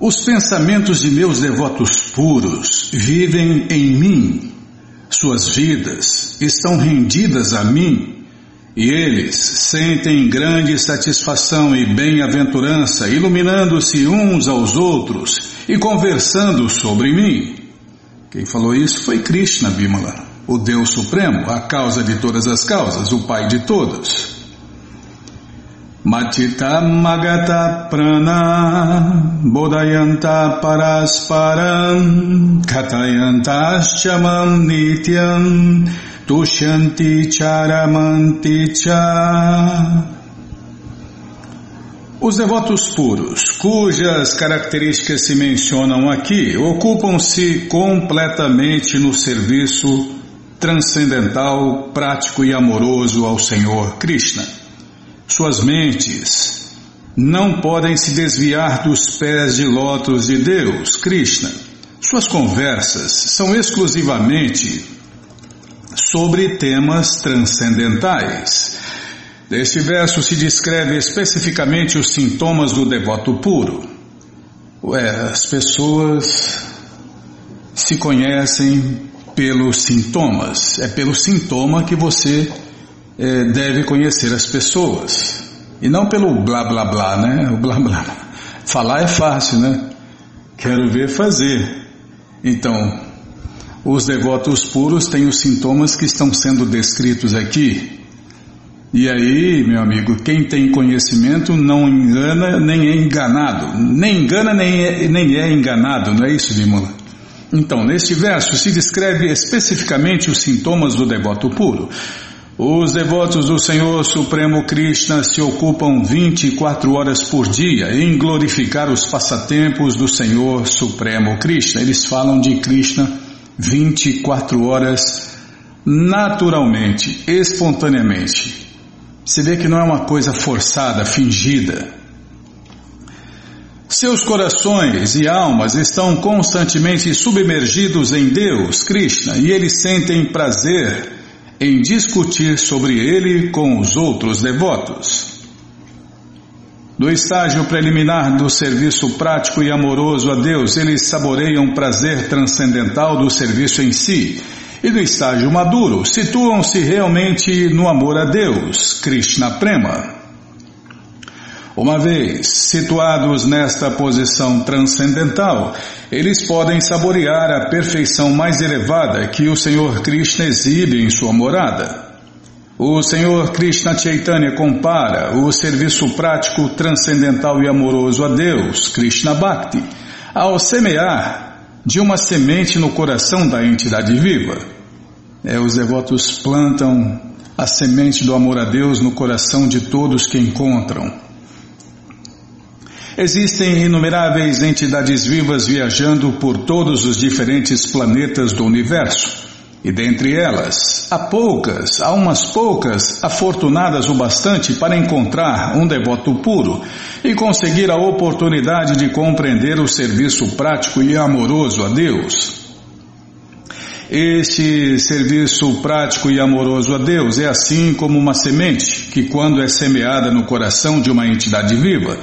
Os pensamentos de meus devotos puros vivem em mim. Suas vidas estão rendidas a mim e eles sentem grande satisfação e bem-aventurança, iluminando-se uns aos outros e conversando sobre mim. Quem falou isso foi Krishna Bimala, o Deus Supremo, a causa de todas as causas, o Pai de todos. Matita Magata Prana Bodhayanta Parasparam Katayanta Shamam Nityam Tushanti Charamanti Cha Os devotos puros, cujas características se mencionam aqui, ocupam-se completamente no serviço transcendental, prático e amoroso ao Senhor Krishna. Suas mentes não podem se desviar dos pés de lótus de Deus, Krishna. Suas conversas são exclusivamente sobre temas transcendentais. Neste verso se descreve especificamente os sintomas do devoto puro. Ué, as pessoas se conhecem pelos sintomas. É pelo sintoma que você deve conhecer as pessoas. E não pelo blá blá blá, né? O blá blá. Falar é fácil, né? Quero ver fazer. Então, os devotos puros têm os sintomas que estão sendo descritos aqui. E aí, meu amigo, quem tem conhecimento não engana nem é enganado. Nem engana nem é, nem é enganado, não é isso, Dimula? Então, neste verso se descreve especificamente os sintomas do devoto puro. Os devotos do Senhor Supremo Krishna se ocupam 24 horas por dia em glorificar os passatempos do Senhor Supremo Krishna. Eles falam de Krishna 24 horas naturalmente, espontaneamente. Você vê que não é uma coisa forçada, fingida. Seus corações e almas estão constantemente submergidos em Deus, Krishna, e eles sentem prazer em discutir sobre ele com os outros devotos. Do estágio preliminar do serviço prático e amoroso a Deus, eles saboreiam prazer transcendental do serviço em si. E do estágio maduro, situam-se realmente no amor a Deus, Krishna Prema. Uma vez situados nesta posição transcendental, eles podem saborear a perfeição mais elevada que o Senhor Krishna exibe em sua morada. O Senhor Krishna Chaitanya compara o serviço prático, transcendental e amoroso a Deus, Krishna Bhakti, ao semear de uma semente no coração da entidade viva. É, os devotos plantam a semente do amor a Deus no coração de todos que encontram. Existem inumeráveis entidades vivas viajando por todos os diferentes planetas do universo. E dentre elas, há poucas, há umas poucas, afortunadas o bastante para encontrar um devoto puro e conseguir a oportunidade de compreender o serviço prático e amoroso a Deus. Este serviço prático e amoroso a Deus é assim como uma semente que, quando é semeada no coração de uma entidade viva,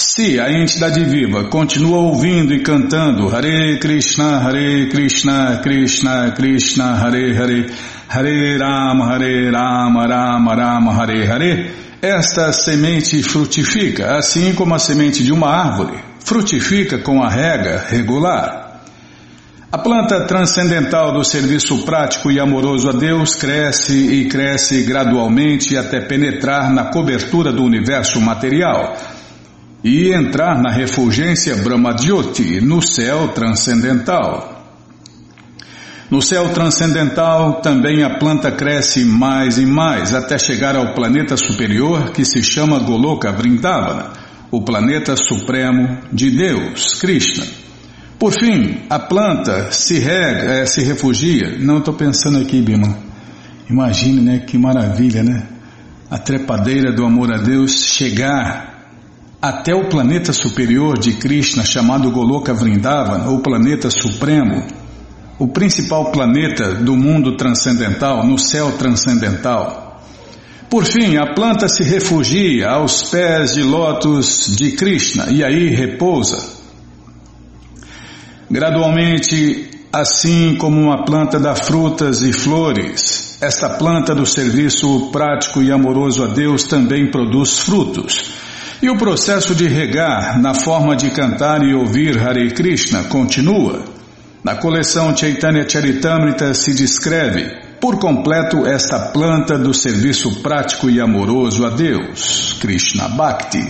se a entidade viva continua ouvindo e cantando Hare Krishna, Hare Krishna, Krishna Krishna, Hare Hare, Hare Rama, Hare Rama, Rama Rama, Hare Hare, esta semente frutifica, assim como a semente de uma árvore frutifica com a rega regular. A planta transcendental do serviço prático e amoroso a Deus cresce e cresce gradualmente até penetrar na cobertura do universo material e entrar na refulgência Brahmadyoti, no céu transcendental. No céu transcendental também a planta cresce mais e mais até chegar ao planeta superior que se chama Goloka Vrindavana, o planeta supremo de Deus, Krishna. Por fim, a planta se, rega, é, se refugia. Não estou pensando aqui, Bima. Imagine, né? Que maravilha, né? A trepadeira do amor a Deus chegar até o planeta superior de Krishna, chamado Goloka Vrindavan, ou planeta supremo, o principal planeta do mundo transcendental, no céu transcendental. Por fim, a planta se refugia aos pés de lótus de Krishna e aí repousa. Gradualmente, assim como uma planta dá frutas e flores, esta planta do serviço prático e amoroso a Deus também produz frutos. E o processo de regar na forma de cantar e ouvir Hare Krishna continua. Na coleção Chaitanya Charitamrita se descreve por completo esta planta do serviço prático e amoroso a Deus, Krishna Bhakti.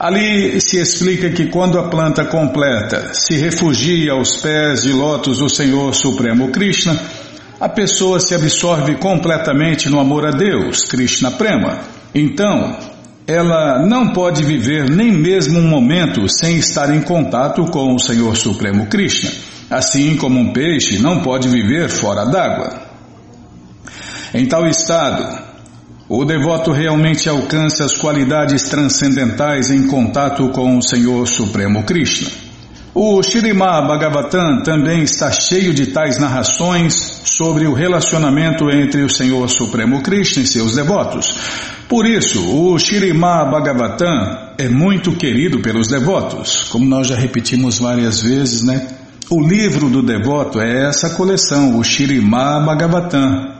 Ali se explica que quando a planta completa se refugia aos pés de lótus do Senhor Supremo Krishna, a pessoa se absorve completamente no amor a Deus, Krishna Prema. Então, ela não pode viver nem mesmo um momento sem estar em contato com o Senhor Supremo Krishna, assim como um peixe não pode viver fora d'água. Em tal estado, o devoto realmente alcança as qualidades transcendentais em contato com o Senhor Supremo Krishna. O Shirimá Bhagavatam também está cheio de tais narrações sobre o relacionamento entre o Senhor Supremo Krishna e seus devotos. Por isso, o Shirimá Bhagavatam é muito querido pelos devotos, como nós já repetimos várias vezes, né? O livro do devoto é essa coleção, o Shirimá Bhagavatam.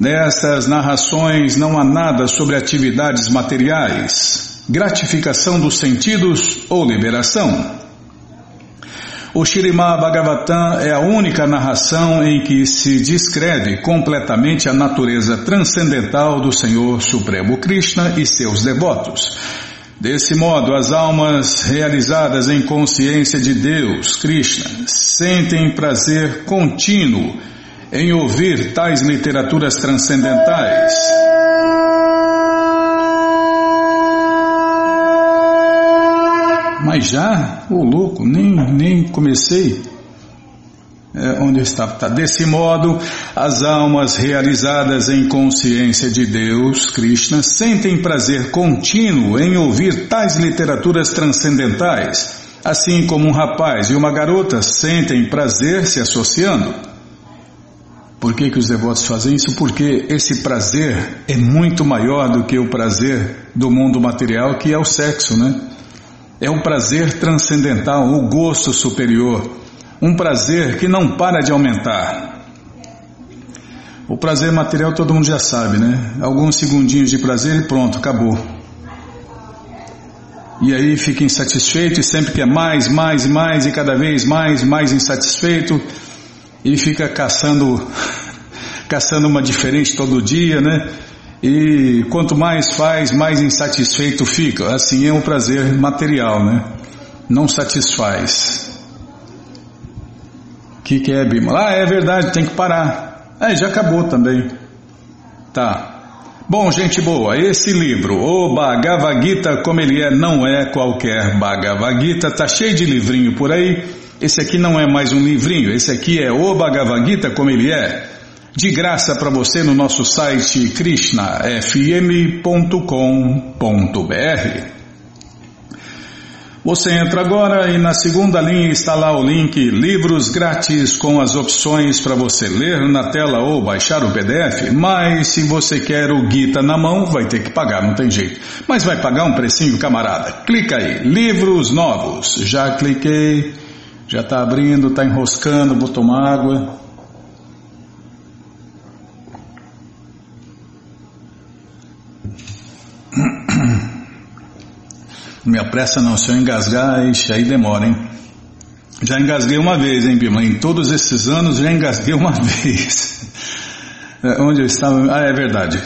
Nessas narrações não há nada sobre atividades materiais, gratificação dos sentidos ou liberação. O Shirimá Bhagavatam é a única narração em que se descreve completamente a natureza transcendental do Senhor Supremo Krishna e seus devotos. Desse modo, as almas realizadas em consciência de Deus, Krishna, sentem prazer contínuo em ouvir tais literaturas transcendentais. Mas já, o oh, louco, nem, nem comecei. É, onde está? Tá. Desse modo, as almas realizadas em consciência de Deus, Krishna, sentem prazer contínuo em ouvir tais literaturas transcendentais, assim como um rapaz e uma garota sentem prazer se associando. Por que, que os devotos fazem isso? Porque esse prazer é muito maior do que o prazer do mundo material, que é o sexo, né? É um prazer transcendental, o gosto superior, um prazer que não para de aumentar. O prazer material todo mundo já sabe, né? Alguns segundinhos de prazer e pronto, acabou. E aí fica insatisfeito e sempre quer mais, mais e mais e cada vez mais, mais insatisfeito e fica caçando, caçando uma diferente todo dia, né? E quanto mais faz, mais insatisfeito fica. Assim é um prazer material, né? Não satisfaz. O que, que é, Bima? Ah, é verdade, tem que parar. É, já acabou também. Tá. Bom, gente boa, esse livro, o Bhagavad Gita, como ele é, não é qualquer Bhagavad Gita, tá cheio de livrinho por aí. Esse aqui não é mais um livrinho, esse aqui é o Bhagavad Gita como ele é. De graça para você no nosso site krishnafm.com.br. Você entra agora e na segunda linha está lá o link Livros Grátis com as opções para você ler na tela ou baixar o PDF. Mas se você quer o Gita na mão, vai ter que pagar, não tem jeito. Mas vai pagar um precinho, camarada. Clica aí, Livros Novos. Já cliquei. Já está abrindo, está enroscando, vou tomar água. Não me apressa não, se eu engasgar, ixi, aí demora, hein? Já engasguei uma vez, hein, Bima? Em todos esses anos já engasguei uma vez. É, onde eu estava? Ah, é verdade.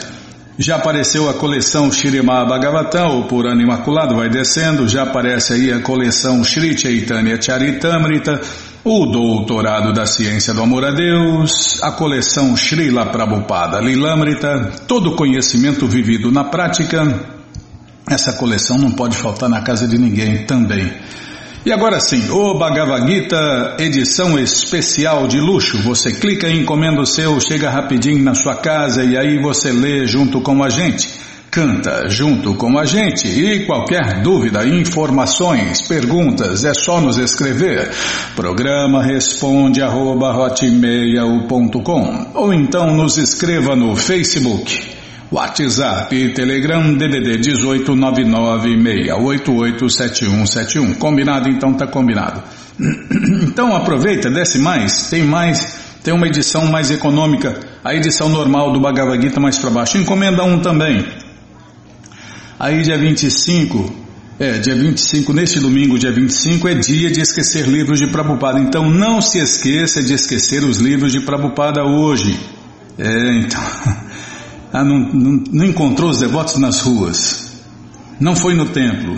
Já apareceu a coleção Shirima Bhagavatam, o Purana Imaculado, vai descendo, já aparece aí a coleção Shri Chaitanya Charitamrita, o Doutorado da Ciência do Amor a Deus, a coleção Srila Prabhupada Lilamrita, todo conhecimento vivido na prática. Essa coleção não pode faltar na casa de ninguém também. E agora sim, o Bhagavad Gita, edição especial de luxo. Você clica encomenda o seu, chega rapidinho na sua casa e aí você lê junto com a gente. Canta junto com a gente e qualquer dúvida, informações, perguntas, é só nos escrever. Programa responde arroba, ou então nos escreva no Facebook WhatsApp e Telegram DDD 18996887171. Combinado? Então tá combinado. Então aproveita, desce mais, tem mais, tem uma edição mais econômica, a edição normal do Bhagavad Gita mais para baixo. Encomenda um também. Aí dia 25, é, dia 25, neste domingo, dia 25, é dia de esquecer livros de Prabhupada. Então não se esqueça de esquecer os livros de Prabhupada hoje. É, então. Ah, não, não, não encontrou os devotos nas ruas. Não foi no templo.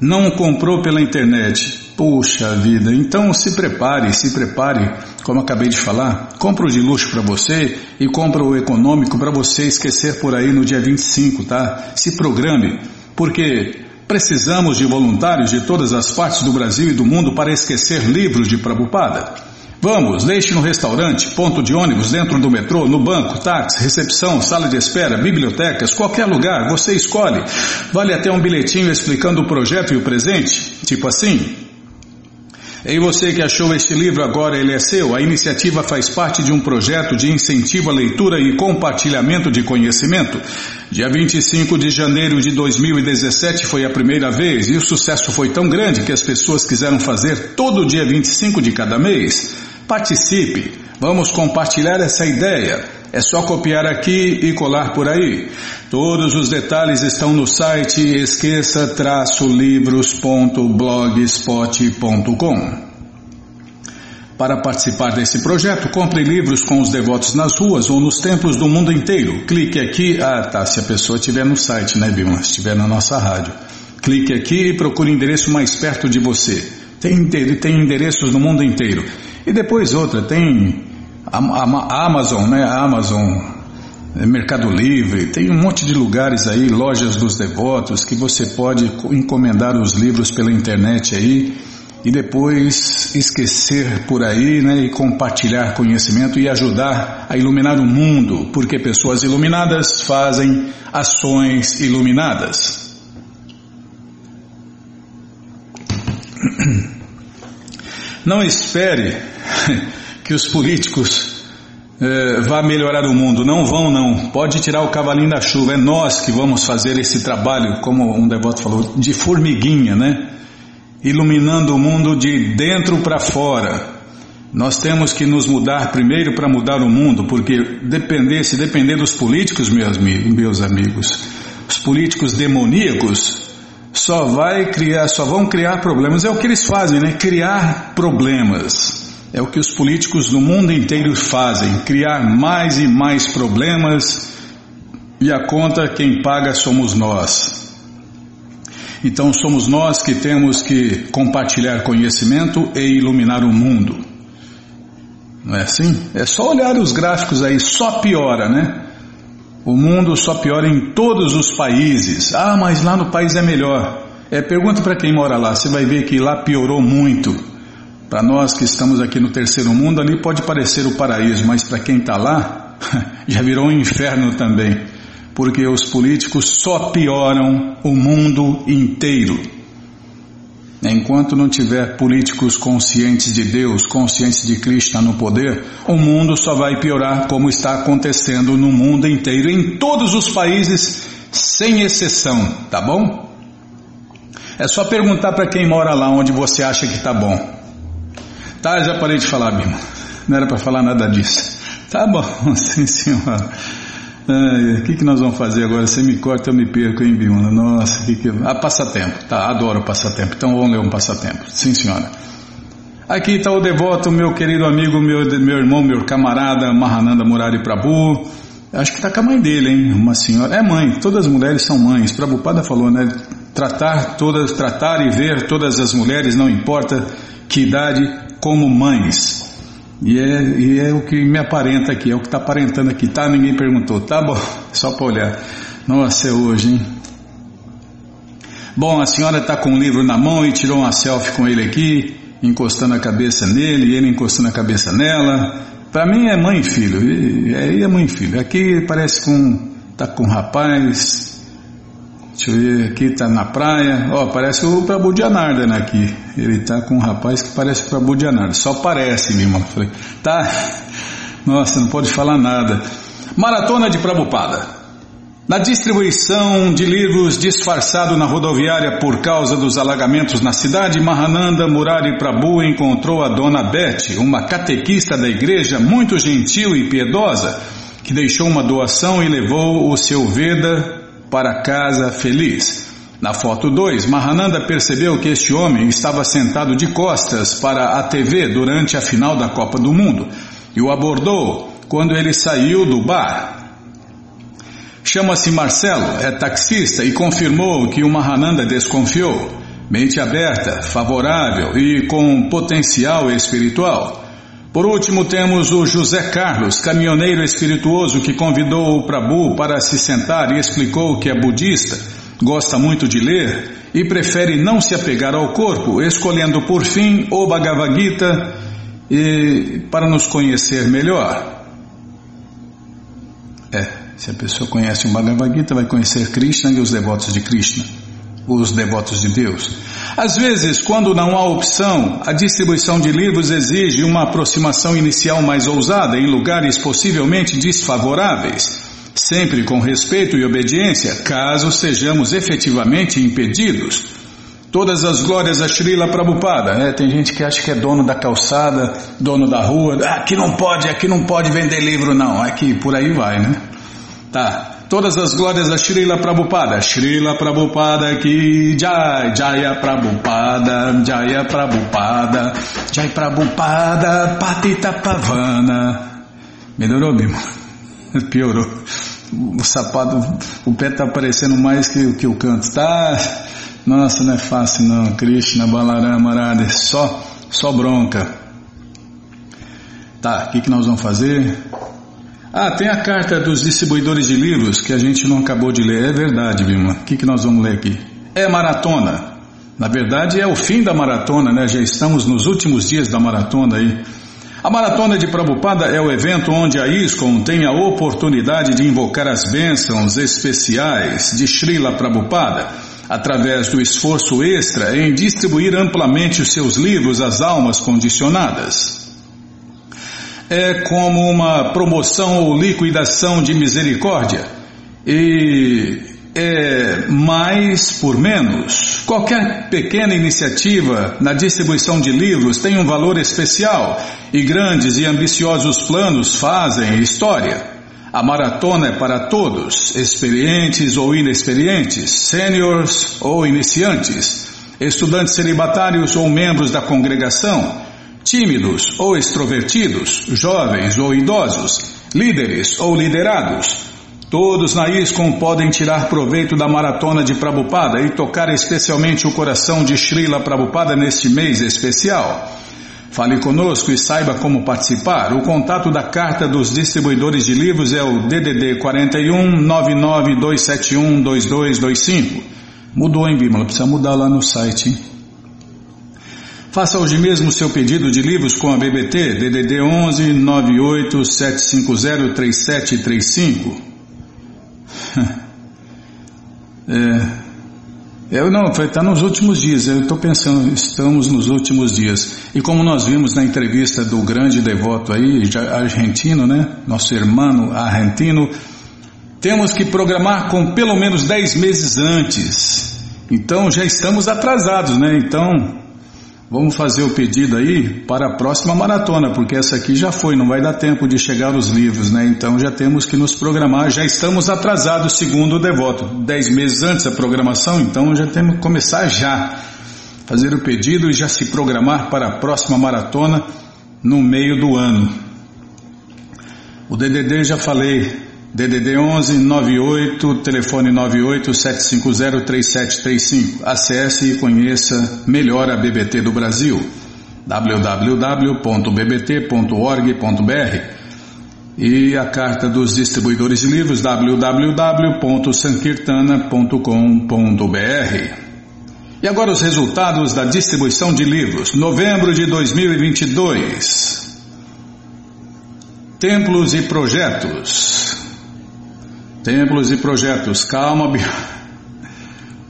Não comprou pela internet. Puxa vida, então se prepare, se prepare, como acabei de falar, compra o de luxo para você e compra o econômico para você esquecer por aí no dia 25, tá? Se programe, porque precisamos de voluntários de todas as partes do Brasil e do mundo para esquecer livros de Prabupada. Vamos, deixe no restaurante, ponto de ônibus, dentro do metrô, no banco, táxi, recepção, sala de espera, bibliotecas, qualquer lugar, você escolhe. Vale até um bilhetinho explicando o projeto e o presente, tipo assim. E você que achou este livro agora ele é seu, a iniciativa faz parte de um projeto de incentivo à leitura e compartilhamento de conhecimento. Dia 25 de janeiro de 2017 foi a primeira vez e o sucesso foi tão grande que as pessoas quiseram fazer todo dia 25 de cada mês. Participe! Vamos compartilhar essa ideia. É só copiar aqui e colar por aí. Todos os detalhes estão no site esqueça-livros.blogspot.com. Para participar desse projeto, compre livros com os devotos nas ruas ou nos templos do mundo inteiro. Clique aqui. Ah, tá. Se a pessoa estiver no site, né, Vilma? Se estiver na nossa rádio. Clique aqui e procure o endereço mais perto de você. Tem, tem endereços no mundo inteiro. E depois outra, tem a, a, a Amazon, né? A Amazon, é, Mercado Livre, tem um monte de lugares aí, lojas dos devotos, que você pode encomendar os livros pela internet aí e depois esquecer por aí, né? E compartilhar conhecimento e ajudar a iluminar o mundo, porque pessoas iluminadas fazem ações iluminadas. Não espere que os políticos eh, vá melhorar o mundo. Não vão, não. Pode tirar o cavalinho da chuva. É nós que vamos fazer esse trabalho, como um devoto falou, de formiguinha, né? Iluminando o mundo de dentro para fora. Nós temos que nos mudar primeiro para mudar o mundo, porque depender, se depender dos políticos, meus, meus amigos, os políticos demoníacos, só vai criar, só vão criar problemas. É o que eles fazem, né? Criar problemas. É o que os políticos no mundo inteiro fazem, criar mais e mais problemas e a conta quem paga somos nós. Então somos nós que temos que compartilhar conhecimento e iluminar o mundo. Não é assim? É só olhar os gráficos aí, só piora, né? O mundo só piora em todos os países. Ah, mas lá no país é melhor. É, pergunta para quem mora lá, você vai ver que lá piorou muito. Para nós que estamos aqui no terceiro mundo, ali pode parecer o paraíso, mas para quem está lá, já virou um inferno também. Porque os políticos só pioram o mundo inteiro. Enquanto não tiver políticos conscientes de Deus, conscientes de Krishna no poder, o mundo só vai piorar como está acontecendo no mundo inteiro, em todos os países, sem exceção, tá bom? É só perguntar para quem mora lá onde você acha que tá bom. Tá, já parei de falar, Bima. Não era para falar nada disso. Tá bom, sim senhora. O que, que nós vamos fazer agora? Você me corta, eu me perco, hein, Biuna? Nossa, que que... Ah, passatempo. Tá, adoro passatempo. Então vamos ler um passatempo. Sim, senhora. Aqui está o devoto, meu querido amigo, meu, meu irmão, meu camarada, Mahananda Murari Prabhu. Acho que está com a mãe dele, hein? Uma senhora. É mãe, todas as mulheres são mães. Prabhupada falou, né? Tratar todas, tratar e ver todas as mulheres, não importa que idade, como mães. E é, e é o que me aparenta aqui, é o que está aparentando aqui, tá? Ninguém perguntou, tá bom, só para olhar. Nossa, é hoje, hein? Bom, a senhora está com o livro na mão e tirou uma selfie com ele aqui, encostando a cabeça nele e ele encostando a cabeça nela. Para mim é mãe e filho, aí é mãe e filho. Aqui parece com, tá com um rapaz, Deixa eu ver, aqui está na praia. Ó, parece o Prabhu né, aqui. Ele está com um rapaz que parece o Prabhu Janarda. Só parece, meu irmão. Falei, tá. Nossa, não pode falar nada. Maratona de Prabhupada. Na distribuição de livros disfarçado na rodoviária por causa dos alagamentos na cidade, Mahananda Murari Prabhu encontrou a dona Beth, uma catequista da igreja muito gentil e piedosa, que deixou uma doação e levou o seu Veda para casa feliz. Na foto 2, Mahananda percebeu que este homem estava sentado de costas para a TV durante a final da Copa do Mundo e o abordou quando ele saiu do bar. Chama-se Marcelo, é taxista e confirmou que o Mahananda desconfiou. Mente aberta, favorável e com potencial espiritual. Por último, temos o José Carlos, caminhoneiro espirituoso que convidou o Prabhu para se sentar e explicou que é budista, gosta muito de ler e prefere não se apegar ao corpo, escolhendo por fim o Bhagavad Gita e, para nos conhecer melhor. É. Se a pessoa conhece o Bhagavad Gita, vai conhecer Krishna e os devotos de Krishna, os devotos de Deus. Às vezes, quando não há opção, a distribuição de livros exige uma aproximação inicial mais ousada em lugares possivelmente desfavoráveis, sempre com respeito e obediência, caso sejamos efetivamente impedidos. Todas as glórias a Srila Prabhupada. É, tem gente que acha que é dono da calçada, dono da rua. Ah, aqui não pode, aqui não pode vender livro, não. Aqui por aí vai, né? Tá. Todas as glórias a Srila Prabhupada. Srila Prabhupada que Jai. Jaya Prabhupada. Jaya Prabhupada. Jai Prabhupada. Patita Pavana. Melhorou mesmo. Piorou. O sapato, o pé tá aparecendo mais que, que o canto. Tá. Nossa, não é fácil não. Krishna, Balarama, Radha. Só, só bronca. Tá, o que, que nós vamos fazer? Ah, tem a carta dos distribuidores de livros que a gente não acabou de ler. É verdade, Vilma. O que, que nós vamos ler aqui? É maratona. Na verdade, é o fim da maratona, né? Já estamos nos últimos dias da maratona aí. A Maratona de Prabhupada é o evento onde a ISKCON tem a oportunidade de invocar as bênçãos especiais de Srila Prabhupada, através do esforço extra em distribuir amplamente os seus livros às almas condicionadas é como uma promoção ou liquidação de misericórdia e é mais por menos. Qualquer pequena iniciativa na distribuição de livros tem um valor especial e grandes e ambiciosos planos fazem história. A maratona é para todos, experientes ou inexperientes, sêniores ou iniciantes, estudantes celibatários ou membros da congregação tímidos ou extrovertidos, jovens ou idosos, líderes ou liderados. Todos na ISCOM podem tirar proveito da maratona de Prabupada e tocar especialmente o coração de Srila Prabupada neste mês especial. Fale conosco e saiba como participar. O contato da Carta dos Distribuidores de Livros é o DDD 41 99271 2225. Mudou, hein, Bímola? Precisa mudar lá no site, hein? Faça hoje mesmo seu pedido de livros com a BBT DDD 11 98 750 3735. É, eu não, está nos últimos dias. Eu estou pensando, estamos nos últimos dias. E como nós vimos na entrevista do grande devoto aí, argentino, né? Nosso irmão argentino, temos que programar com pelo menos 10 meses antes. Então já estamos atrasados, né? Então Vamos fazer o pedido aí para a próxima maratona, porque essa aqui já foi, não vai dar tempo de chegar os livros, né? Então já temos que nos programar, já estamos atrasados, segundo o devoto. Dez meses antes da programação, então já temos que começar já. Fazer o pedido e já se programar para a próxima maratona no meio do ano. O DDD já falei, DDD 11 98, telefone 98 750 3735. Acesse e conheça melhor a BBT do Brasil. www.bbt.org.br e a carta dos distribuidores de livros www.sankirtana.com.br. E agora os resultados da distribuição de livros, novembro de 2022. Templos e projetos. Templos e projetos. Calma,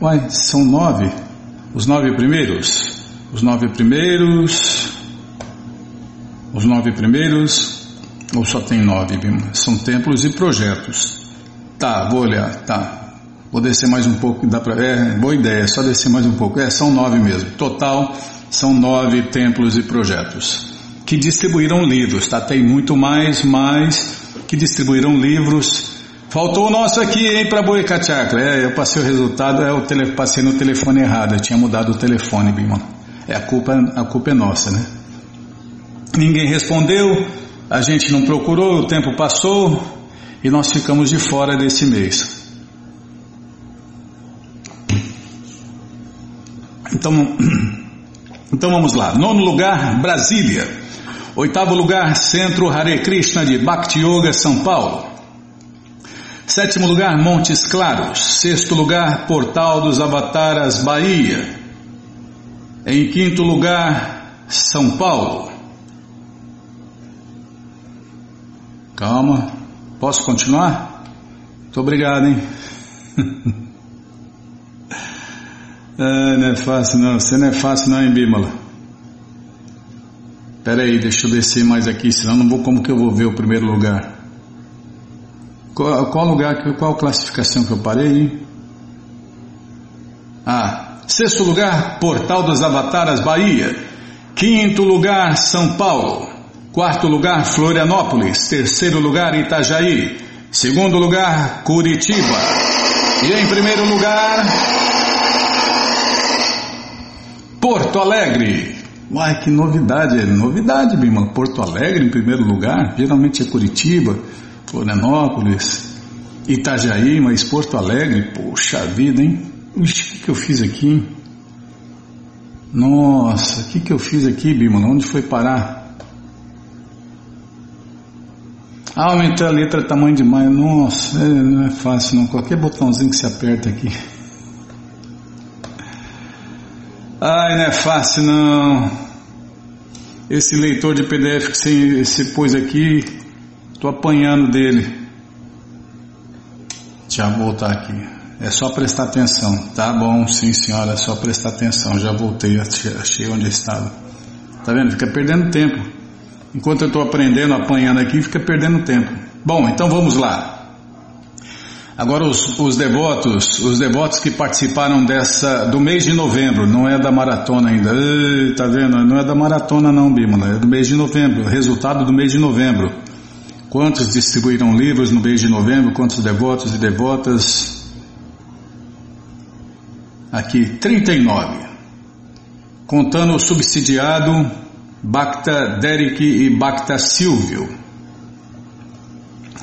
Uai, são nove. Os nove primeiros. Os nove primeiros. Os nove primeiros. Ou só tem nove, Bima? São templos e projetos. Tá, vou olhar, tá. Vou descer mais um pouco, dá pra. É, boa ideia, só descer mais um pouco. É, são nove mesmo. Total, são nove templos e projetos que distribuíram livros, tá? Tem muito mais, mas que distribuíram livros. Faltou o nosso aqui, hein, para Boica Chakra. É, eu passei o resultado, é, eu tele, passei no telefone errado, eu tinha mudado o telefone, Bima. É, a culpa, a culpa é nossa, né? Ninguém respondeu, a gente não procurou, o tempo passou e nós ficamos de fora desse mês. Então, então vamos lá. Nono lugar, Brasília. Oitavo lugar, Centro Hare Krishna de Bhakti Yoga, São Paulo. Sétimo lugar, Montes Claros. Sexto lugar, Portal dos Avataras, Bahia. Em quinto lugar, São Paulo. Calma. Posso continuar? Muito obrigado, hein? ah, não é fácil não. Você não é fácil não, hein, Bímola? Pera aí, deixa eu descer mais aqui, senão não vou como que eu vou ver o primeiro lugar. Qual, qual lugar, qual classificação que eu parei? Ah, sexto lugar, Portal dos Avataras, Bahia. Quinto lugar, São Paulo. Quarto lugar, Florianópolis. Terceiro lugar, Itajaí. Segundo lugar, Curitiba. E em primeiro lugar, Porto Alegre. Uai, que novidade, é novidade, Bima. Porto Alegre em primeiro lugar, geralmente é Curitiba, Florianópolis, Itajaí, mas Porto Alegre, poxa vida, hein? Ixi, o que, que eu fiz aqui? Nossa, o que, que eu fiz aqui, Bima? Onde foi parar? Ah, aumentei a letra tamanho demais. Nossa, é, não é fácil não. Qualquer botãozinho que se aperta aqui. Ai, não é fácil não. Esse leitor de PDF que você, você pôs aqui, estou apanhando dele. Já vou voltar aqui. É só prestar atenção. Tá bom, sim senhora, é só prestar atenção. Já voltei, achei onde estava. Tá vendo? Fica perdendo tempo. Enquanto eu estou aprendendo, apanhando aqui, fica perdendo tempo. Bom, então vamos lá. Agora os, os, devotos, os devotos que participaram dessa do mês de novembro, não é da maratona ainda. Ei, tá vendo? Não é da maratona não, Bímola, é do mês de novembro, resultado do mês de novembro. Quantos distribuíram livros no mês de novembro? Quantos devotos e devotas? Aqui, 39. Contando o subsidiado Bacta Derek e Bacta Silvio.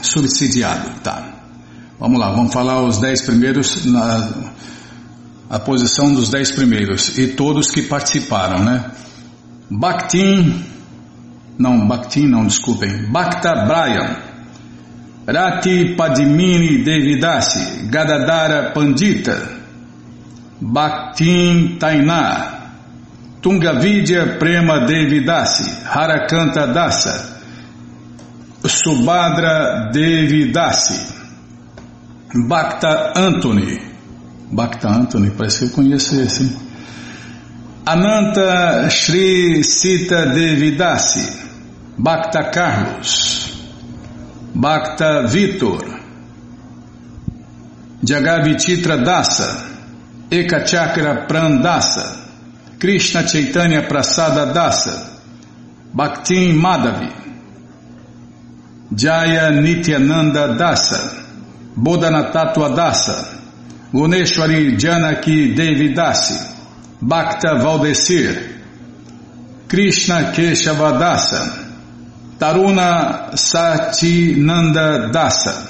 Subsidiado, tá. Vamos lá, vamos falar os dez primeiros, na, a posição dos dez primeiros e todos que participaram, né? Bhaktin, não, Bhaktin não, desculpem, Bhakta Brian, Rati Padmini Devidasi, Gadadara Pandita, Bhaktin Tainá, Tungavidya Prema Devidasi, Harakanta Dasa, Subhadra Devidasi, Bhakta Anthony, Bhakta Anthony, parece que eu conheço esse, hein? Ananta Shri Sita Devidasi, Bhakta Carlos, Bhakta Vitor, Jagavititra Dasa, Ekachakra Prandasa, Krishna Chaitanya Prasada Dasa, Bhaktin Madhavi, Jaya Nityananda Dasa, Bodhanatattva Dasa, Guneshwari Janaki Devi Dasi, Bhakta Valdecir, Krishna Keshava Dasa, Taruna Satinanda Dasa,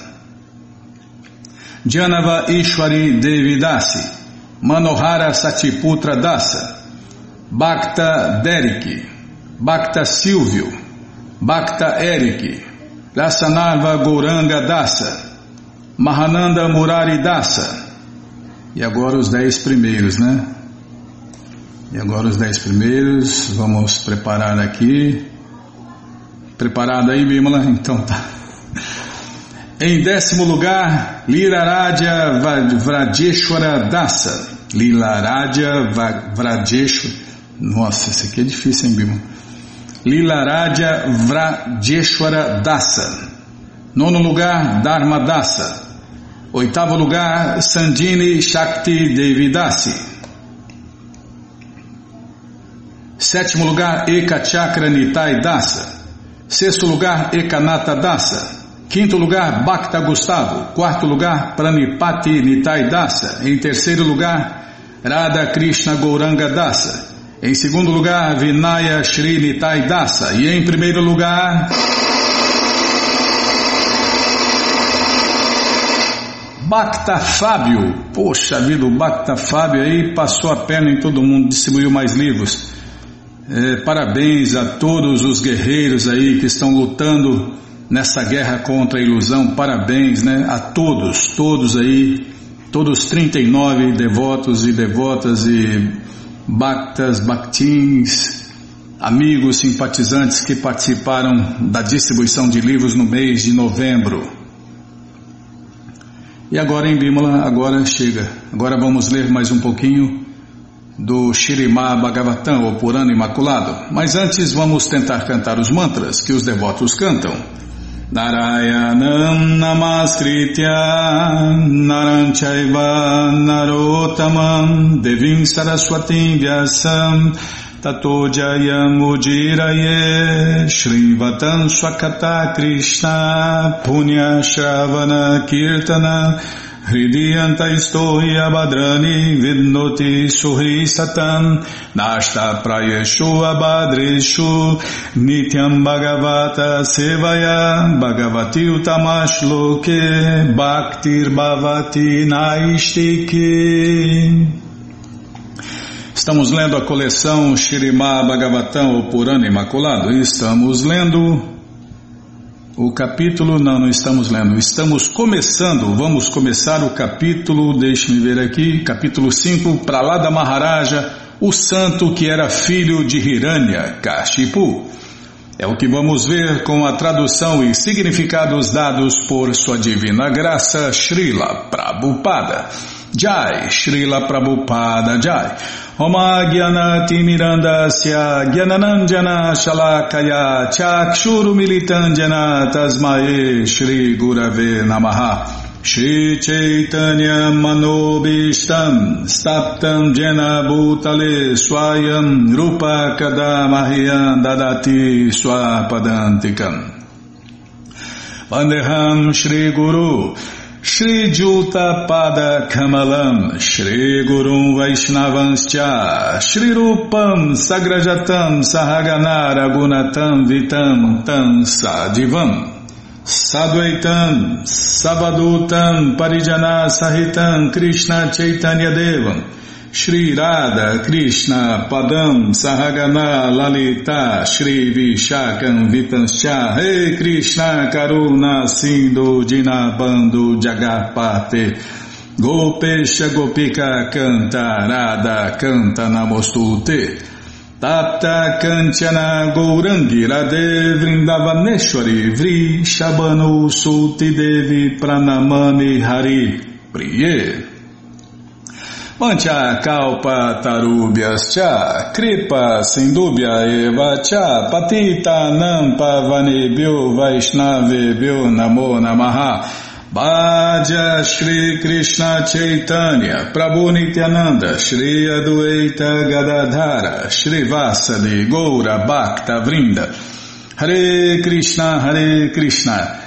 Janava Ishwari Devi Dasi, Manohara Satiputra Dasa, Bacta Derek, Bacta Silvio, Bacta Eric, Rasanava Gouranga Dasa, Mahananda Murari Dasa. E agora os dez primeiros, né? E agora os dez primeiros, vamos preparar aqui. Preparado aí, Bimala? Então tá. Em décimo lugar, Liraradya Vrajeshwara Dasa. Liraradya Vrajeshwara nossa, esse aqui é difícil, hein, Bima? Lilaradya Vrajeshwara Dasa. Nono lugar, Dharma Dasa. Oitavo lugar, Sandini Shakti Devidasi. Sétimo lugar, Eka Chakra Nitai Dasa. Sexto lugar, Ekanata Dasa. Quinto lugar, Bhakta Gustavo. Quarto lugar, Pranipati Nitai Dasa. Em terceiro lugar, Radha Krishna Gouranga Dasa. Em segundo lugar, Vinaya Shri Nitai Dasa. E em primeiro lugar. Bacta Fábio, poxa vida, o Bacta Fábio aí passou a perna em todo mundo, distribuiu mais livros. É, parabéns a todos os guerreiros aí que estão lutando nessa guerra contra a ilusão, parabéns né, a todos, todos aí, todos 39 devotos e devotas e Bactas, Bactins, amigos simpatizantes que participaram da distribuição de livros no mês de novembro. E agora em Bímola, agora chega. Agora vamos ler mais um pouquinho do Shirimá Bhagavatam, o Purana Imaculado. Mas antes vamos tentar cantar os mantras que os devotos cantam. Narayanam Namaskritya Naranchaiva Narotamam Devim Saraswatim Vyasam Tato Jayam Ujiraye Shrivatan Swakata Krishna Punya Shravana Kirtana Hridiyanta Istohi Abhadrani Vidnoti Suhi Satam Nashta Prayeshu Abhadreshu Nityam Bhagavata Sevaya Bhagavati Utamash Loke Bhaktir Bhavati Naistiki Estamos lendo a coleção Shirimá Bhagavatam, o Purana Imaculado, e estamos lendo o capítulo, não, não estamos lendo, estamos começando, vamos começar o capítulo, deixe-me ver aqui, capítulo 5, para lá da Maharaja, o santo que era filho de Hiranya, Kashipu. É o que vamos ver com a tradução e significados dados por sua divina graça, Srila Prabhupada. Jai, Srila Prabhupada Jai. Oma Gyanati Mirandasya Gyananandjana Shalakaya Chakshuru Militandjana Tasmae Shri Gurave Namaha Shri Chaitanya Manobishtam Staptam Jena Bhutale Swayam Rupa Kadamahyam Dadati Swapadantikam Vandeham Shri Guru Shri Juta Pada Kamalam, Shri Gurum Vaishnavanscha, Shri Rupam Sagrajatam Sahaganara Gunatam Vitam Tam Sadivam, Sadvaitam Savadutam Parijana Sahitam Krishna Chaitanya Devam, Shri Radha Krishna Padam Sahagana Lalita Shri Vishakam Vitanscha Hey Krishna Karuna Sindhu Dinabando Jagapate Gopesha Gopika Canta Radha Namostute Tapta Kanchana Gourangi Radhe Vrindavaneshwari Vri Shabanu Sulti Devi Pranamani Hari Priye Mancha kalpa tarubhyas cha, kripa sindubhya eva cha, patita nampa vanebhyo vaishnavebhyo namo namaha. Bhaja Shri Krishna Chaitanya Prabhu Nityananda Shri Adueita Gadadhara Shri Vasadi Goura Bhakta Vrinda Hare Krishna Hare Krishna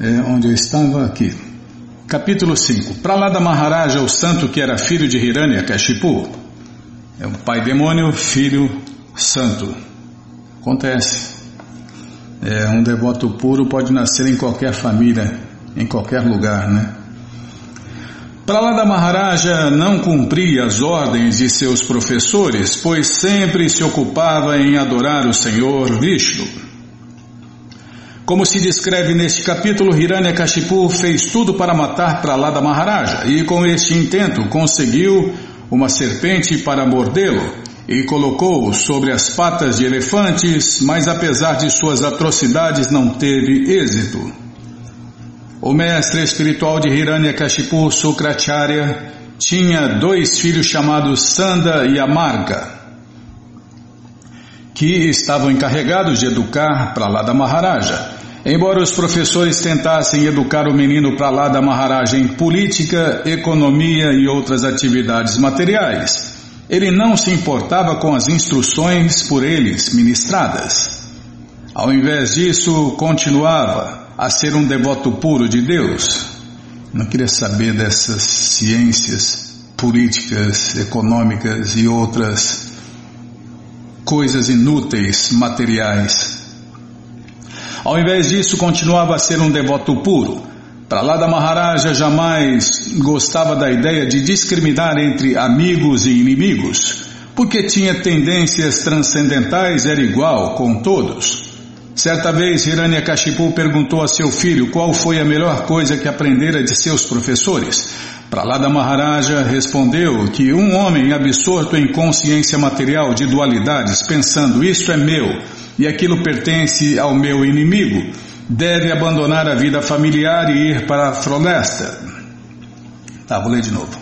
é, onde eu estava aqui. Capítulo 5. Para lá da Maharaja, o santo que era filho de Hiranya, Kashipu. É o pai demônio, filho santo. Acontece. É, um devoto puro pode nascer em qualquer família, em qualquer lugar, né? Para lá da Maharaja não cumpria as ordens de seus professores, pois sempre se ocupava em adorar o Senhor Vishnu. Como se descreve neste capítulo, Hiranyakashipu fez tudo para matar Pralada Maharaja e com este intento conseguiu uma serpente para mordê-lo e colocou-o sobre as patas de elefantes, mas apesar de suas atrocidades não teve êxito. O mestre espiritual de Hiranyakashipu, Sukracharya, tinha dois filhos chamados Sanda e Amarga, que estavam encarregados de educar Pralada Maharaja. Embora os professores tentassem educar o menino para lá da Maharaja em política, economia e outras atividades materiais, ele não se importava com as instruções por eles ministradas. Ao invés disso, continuava a ser um devoto puro de Deus. Não queria saber dessas ciências políticas, econômicas e outras coisas inúteis materiais ao invés disso, continuava a ser um devoto puro. Para lá da Maharaja jamais gostava da ideia de discriminar entre amigos e inimigos, porque tinha tendências transcendentais, era igual com todos. Certa vez, Hiranyakashipu perguntou a seu filho qual foi a melhor coisa que aprendera de seus professores. Pralada Maharaja respondeu que um homem absorto em consciência material de dualidades, pensando isto é meu e aquilo pertence ao meu inimigo, deve abandonar a vida familiar e ir para a floresta. Tá, vou ler de novo.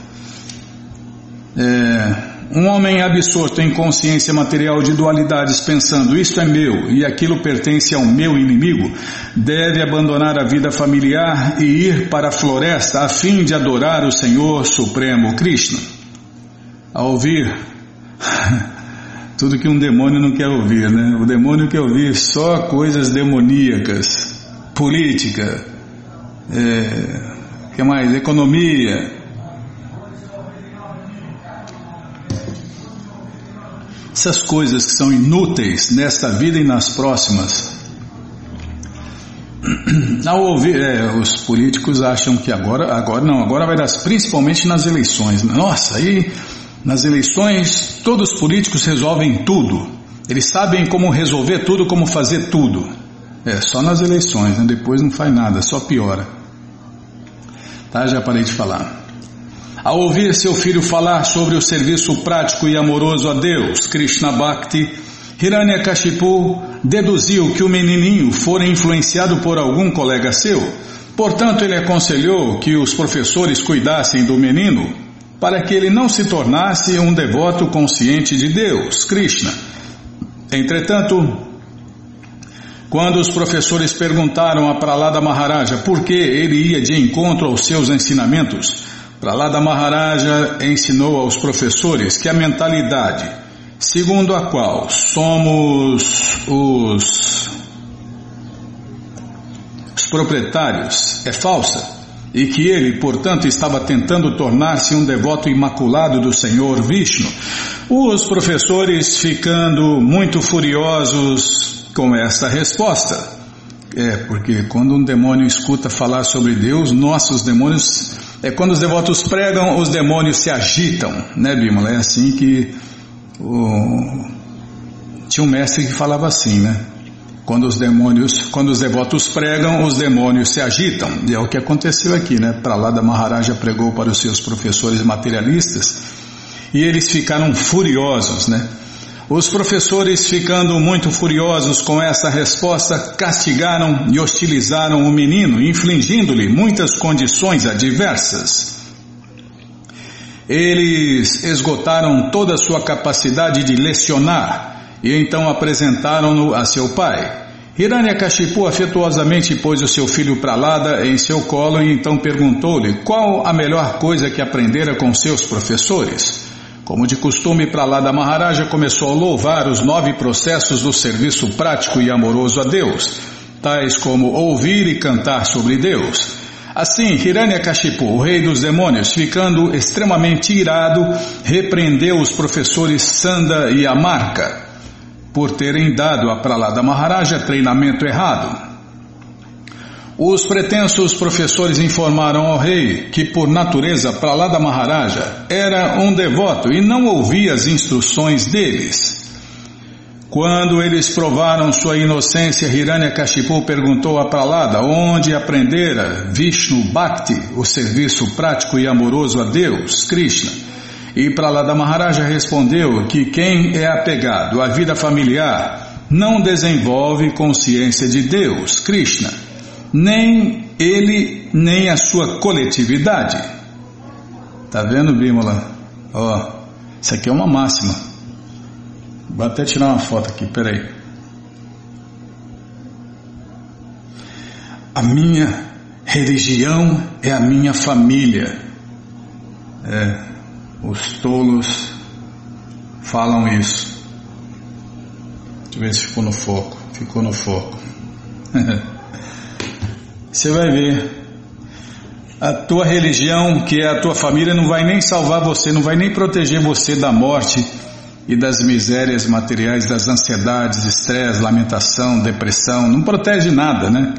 É, um homem absorto em consciência material de dualidades, pensando isto é meu e aquilo pertence ao meu inimigo, deve abandonar a vida familiar e ir para a floresta a fim de adorar o Senhor Supremo Krishna. Ao ouvir tudo que um demônio não quer ouvir, né? O demônio quer ouvir só coisas demoníacas, política, é, que mais? Economia, essas coisas que são inúteis nesta vida e nas próximas. Ao ouvir, é, os políticos acham que agora, agora não, agora vai dar, principalmente nas eleições. Nossa, aí nas eleições todos os políticos resolvem tudo. Eles sabem como resolver tudo, como fazer tudo. É só nas eleições, né? depois não faz nada, só piora. Tá, já parei de falar. Ao ouvir seu filho falar sobre o serviço prático e amoroso a Deus, Krishna Bhakti, Hiranyakashipu deduziu que o menininho fora influenciado por algum colega seu. Portanto, ele aconselhou que os professores cuidassem do menino para que ele não se tornasse um devoto consciente de Deus, Krishna. Entretanto, quando os professores perguntaram a Pralada Maharaja por que ele ia de encontro aos seus ensinamentos, Pralada Maharaja ensinou aos professores que a mentalidade, segundo a qual somos os, os proprietários, é falsa e que ele, portanto, estava tentando tornar-se um devoto imaculado do Senhor Vishnu. Os professores ficando muito furiosos com essa resposta. É, porque quando um demônio escuta falar sobre Deus, nossos demônios é quando os devotos pregam, os demônios se agitam, né, Bímola? É assim que o... tinha um mestre que falava assim, né? Quando os demônios, quando os devotos pregam, os demônios se agitam. E é o que aconteceu aqui, né? Para lá da Maharaja pregou para os seus professores materialistas e eles ficaram furiosos, né? Os professores, ficando muito furiosos com essa resposta, castigaram e hostilizaram o menino, infligindo-lhe muitas condições adversas. Eles esgotaram toda a sua capacidade de lecionar e então apresentaram-no a seu pai. Hiranyakashipu afetuosamente pôs o seu filho Pralada em seu colo e então perguntou-lhe qual a melhor coisa que aprendera com seus professores. Como de costume, para lá da Maharaja começou a louvar os nove processos do serviço prático e amoroso a Deus, tais como ouvir e cantar sobre Deus. Assim, Hiranyakashipu, o rei dos demônios, ficando extremamente irado, repreendeu os professores Sanda e Amarka por terem dado a Pralada Maharaja treinamento errado. Os pretensos professores informaram ao rei que, por natureza, Pralada Maharaja era um devoto e não ouvia as instruções deles. Quando eles provaram sua inocência, Hiranyakashipu perguntou a Pralada onde aprendera Vishnu Bhakti, o serviço prático e amoroso a Deus, Krishna. E Pralada Maharaja respondeu que quem é apegado à vida familiar não desenvolve consciência de Deus, Krishna, nem ele nem a sua coletividade. Tá vendo, Bímola? Ó, isso aqui é uma máxima. Vou até tirar uma foto aqui, peraí. A minha religião é a minha família. É, os tolos falam isso. Deixa eu ver se ficou no foco. Ficou no foco. Você vai ver. A tua religião, que é a tua família, não vai nem salvar você, não vai nem proteger você da morte e das misérias materiais, das ansiedades, estresse, lamentação, depressão. Não protege nada, né?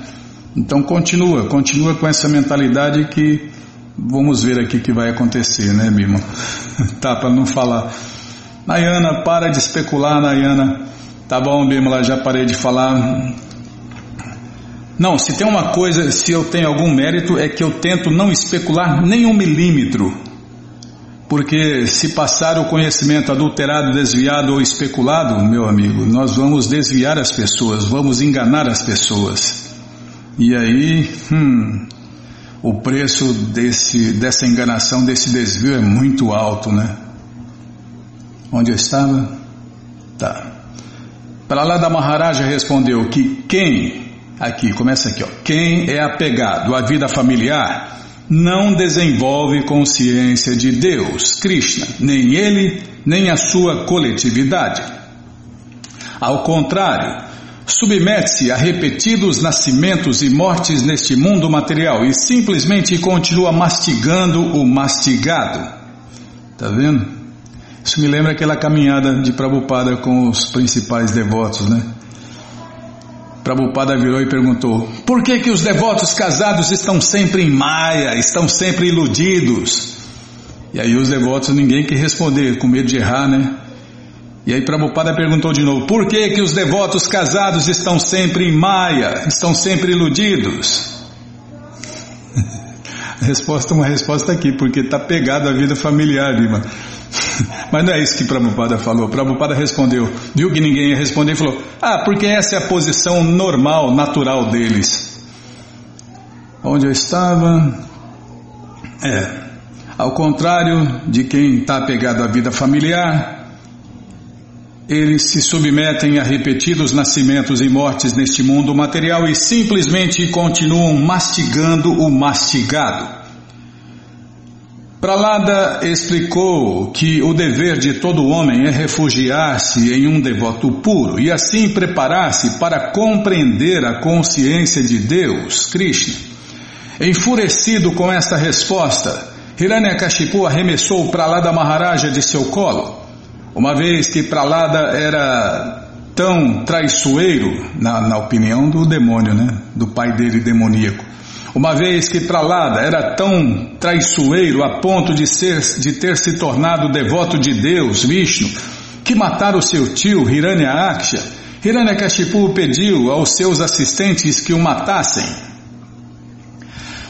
Então continua, continua com essa mentalidade que vamos ver aqui que vai acontecer, né, Bima? tá, para não falar. Nayana, para de especular, Nayana. Tá bom, Bima, já parei de falar. Não, se tem uma coisa, se eu tenho algum mérito, é que eu tento não especular nem um milímetro. Porque se passar o conhecimento adulterado, desviado ou especulado, meu amigo, nós vamos desviar as pessoas, vamos enganar as pessoas. E aí, hum, o preço desse, dessa enganação, desse desvio é muito alto, né? Onde eu estava? Tá. Para lá da Maharaja respondeu que quem Aqui, começa aqui, ó. Quem é apegado à vida familiar não desenvolve consciência de Deus, Krishna, nem ele, nem a sua coletividade. Ao contrário, submete-se a repetidos nascimentos e mortes neste mundo material e simplesmente continua mastigando o mastigado. Tá vendo? Isso me lembra aquela caminhada de Prabhupada com os principais devotos, né? Prabhupada virou e perguntou: Por que que os devotos casados estão sempre em maia, estão sempre iludidos? E aí os devotos ninguém quer responder, com medo de errar, né? E aí Prabhupada perguntou de novo: Por que que os devotos casados estão sempre em maia, estão sempre iludidos? Resposta, uma resposta aqui, porque está pegado à vida familiar, irmã. Mas não é isso que Prabhupada falou. Prabhupada respondeu, viu que ninguém ia responder e falou: Ah, porque essa é a posição normal, natural deles. Onde eu estava? É. Ao contrário de quem está apegado à vida familiar, eles se submetem a repetidos nascimentos e mortes neste mundo material e simplesmente continuam mastigando o mastigado. Pralada explicou que o dever de todo homem é refugiar-se em um devoto puro e assim preparar-se para compreender a consciência de Deus, Krishna. Enfurecido com esta resposta, Hiranyakashipu arremessou Pralada Maharaja de seu colo, uma vez que Pralada era tão traiçoeiro, na, na opinião do demônio, né? do pai dele demoníaco uma vez que Pralada era tão traiçoeiro a ponto de, ser, de ter se tornado devoto de Deus, Vishnu, que mataram seu tio Hiranyaksha, Hiranyakashipu pediu aos seus assistentes que o matassem.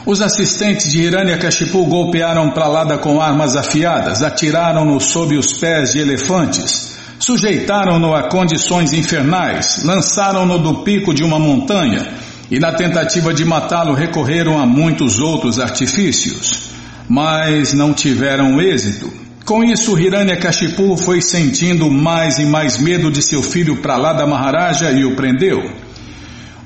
Os assistentes de Hiranyakashipu golpearam Pralada com armas afiadas, atiraram-no sob os pés de elefantes, sujeitaram-no a condições infernais, lançaram-no do pico de uma montanha, e na tentativa de matá-lo recorreram a muitos outros artifícios, mas não tiveram êxito. Com isso, Hiranyakashipu foi sentindo mais e mais medo de seu filho Pralada Maharaja e o prendeu.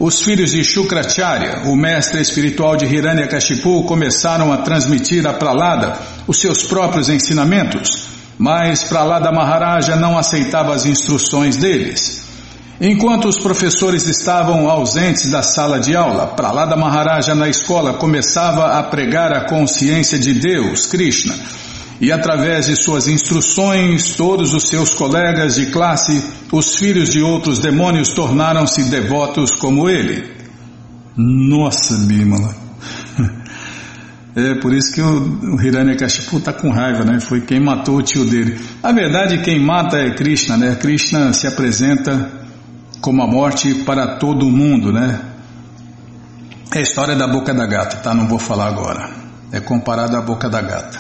Os filhos de Shukracharya, o mestre espiritual de Hiranyakashipu, começaram a transmitir a Pralada os seus próprios ensinamentos, mas Pralada Maharaja não aceitava as instruções deles. Enquanto os professores estavam ausentes da sala de aula, Pralada Maharaja na escola começava a pregar a consciência de Deus, Krishna, e através de suas instruções, todos os seus colegas de classe, os filhos de outros demônios, tornaram-se devotos como ele. Nossa, Bimala! É por isso que o, o Hiranyakashipu está com raiva, né? Foi quem matou o tio dele. Na verdade, quem mata é Krishna, né? Krishna se apresenta como a morte para todo mundo, né? É a história da boca da gata, tá? Não vou falar agora. É comparado à boca da gata.